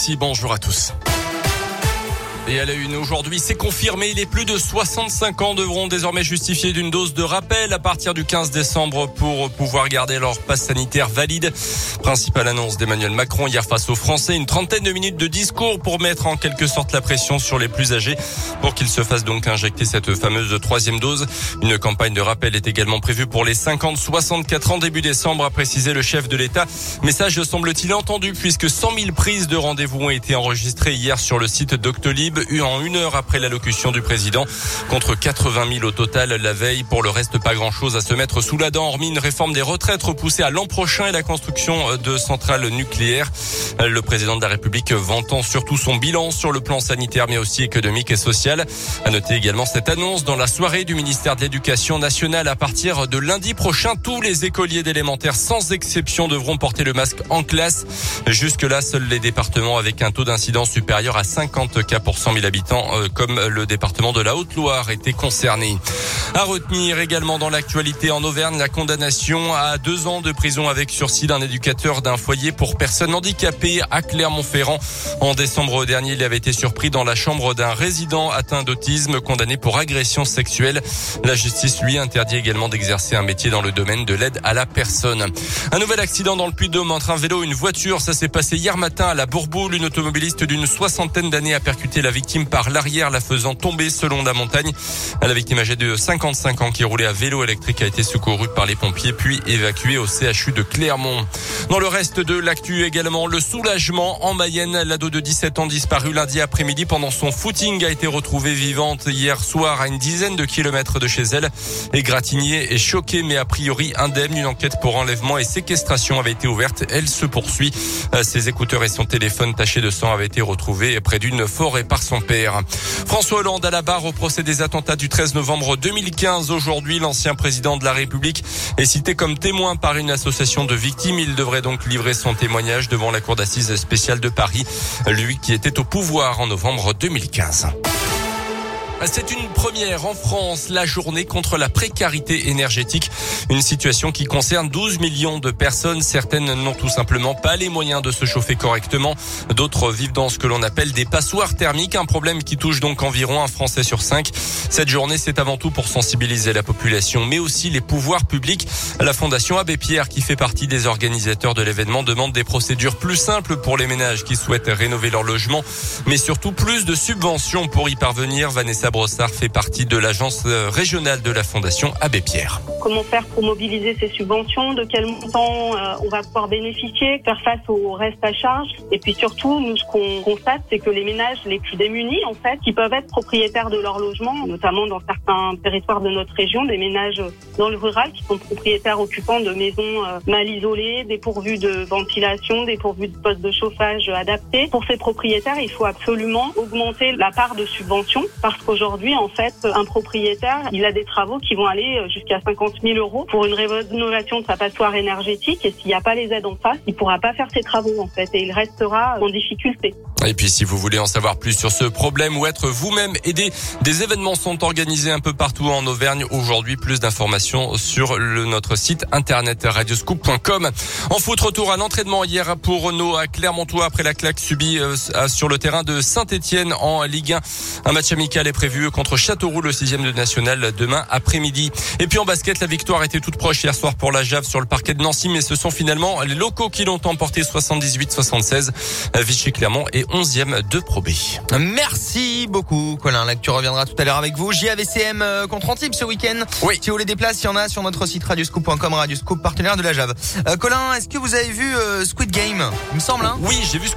Alexis, bonjour à tous. Et à la une aujourd'hui, c'est confirmé, les plus de 65 ans devront désormais justifier d'une dose de rappel à partir du 15 décembre pour pouvoir garder leur passe sanitaire valide. Principale annonce d'Emmanuel Macron hier face aux Français, une trentaine de minutes de discours pour mettre en quelque sorte la pression sur les plus âgés pour qu'ils se fassent donc injecter cette fameuse troisième dose. Une campagne de rappel est également prévue pour les 50-64 ans début décembre, a précisé le chef de l'État. Message semble-t-il entendu puisque 100 000 prises de rendez-vous ont été enregistrées hier sur le site Doctolib eu en une heure après l'allocution du président, contre 80 000 au total la veille. Pour le reste, pas grand-chose à se mettre sous la dent, hormis une réforme des retraites repoussée à l'an prochain et la construction de centrales nucléaires. Le président de la République vantant surtout son bilan sur le plan sanitaire, mais aussi économique et social. À noter également cette annonce dans la soirée du ministère de l'Éducation nationale. À partir de lundi prochain, tous les écoliers d'élémentaire, sans exception, devront porter le masque en classe. Jusque-là, seuls les départements avec un taux d'incidence supérieur à 50 cas pour 100 000 habitants, euh, comme le département de la Haute-Loire, étaient concernés. À retenir également dans l'actualité en Auvergne, la condamnation à deux ans de prison avec sursis d'un éducateur d'un foyer pour personnes handicapées à Clermont-Ferrand. En décembre dernier, il avait été surpris dans la chambre d'un résident atteint d'autisme condamné pour agression sexuelle. La justice lui interdit également d'exercer un métier dans le domaine de l'aide à la personne. Un nouvel accident dans le Puy-de-Dôme entre un vélo et une voiture. Ça s'est passé hier matin à la Bourboule. Une automobiliste d'une soixantaine d'années a percuté la victime par l'arrière, la faisant tomber selon la montagne. La victime âgée de 55 ans qui roulait à vélo électrique a été secourue par les pompiers puis évacuée au CHU de Clermont. Dans le reste de l'actu également, le soulagement en Mayenne. L'ado de 17 ans disparu lundi après-midi pendant son footing a été retrouvée vivante hier soir à une dizaine de kilomètres de chez elle. Égratignée et choquée, mais a priori indemne. Une enquête pour enlèvement et séquestration avait été ouverte. Elle se poursuit. Ses écouteurs et son téléphone tachés de sang avaient été retrouvés près d'une forêt son père. François Hollande à la barre au procès des attentats du 13 novembre 2015. Aujourd'hui, l'ancien président de la République est cité comme témoin par une association de victimes. Il devrait donc livrer son témoignage devant la cour d'assises spéciale de Paris, lui qui était au pouvoir en novembre 2015. C'est une première en France, la journée contre la précarité énergétique. Une situation qui concerne 12 millions de personnes. Certaines n'ont tout simplement pas les moyens de se chauffer correctement. D'autres vivent dans ce que l'on appelle des passoires thermiques, un problème qui touche donc environ un Français sur cinq. Cette journée, c'est avant tout pour sensibiliser la population, mais aussi les pouvoirs publics. La Fondation Abbé Pierre, qui fait partie des organisateurs de l'événement, demande des procédures plus simples pour les ménages qui souhaitent rénover leur logement, mais surtout plus de subventions pour y parvenir. Brossard fait partie de l'agence régionale de la Fondation Abbé Pierre. Comment faire pour mobiliser ces subventions? De quel montant euh, on va pouvoir bénéficier? Faire face au reste à charge? Et puis surtout, nous, ce qu'on constate, c'est que les ménages les plus démunis, en fait, qui peuvent être propriétaires de leur logement, notamment dans certains territoires de notre région, des ménages dans le rural qui sont propriétaires occupants de maisons euh, mal isolées, dépourvues de ventilation, dépourvues de postes de chauffage adaptés. Pour ces propriétaires, il faut absolument augmenter la part de subvention parce qu'aujourd'hui, en fait, un propriétaire, il a des travaux qui vont aller jusqu'à 50 000 euros pour une rénovation de sa passoire énergétique et s'il n'y a pas les aides en face, il pourra pas faire ses travaux en fait et il restera en difficulté. Et puis si vous voulez en savoir plus sur ce problème ou être vous-même aidé, des événements sont organisés un peu partout en Auvergne. Aujourd'hui, plus d'informations sur le, notre site internet radioscoop.com. En foot, retour à l'entraînement hier pour Renault à Clermontois après la claque subie euh, sur le terrain de Saint-Etienne en Ligue 1. Un match amical est prévu contre Châteauroux, le sixième de national, demain après-midi. Et puis en basket, la victoire était toute proche hier soir pour la Jave sur le parquet de Nancy, mais ce sont finalement les locaux qui l'ont emporté 78-76. Vichy Clermont est 11e de Pro B. Merci beaucoup, Colin. L'actu reviendra tout à l'heure avec vous. JAVCM euh, contre Antibes ce week-end. Oui. Si vous les déplace, il y en a sur notre site radioscoop.com, Radioscoop, partenaire de la Jave. Euh, Colin, est-ce que vous avez vu euh, Squid Game? Il me semble, hein Oui, j'ai vu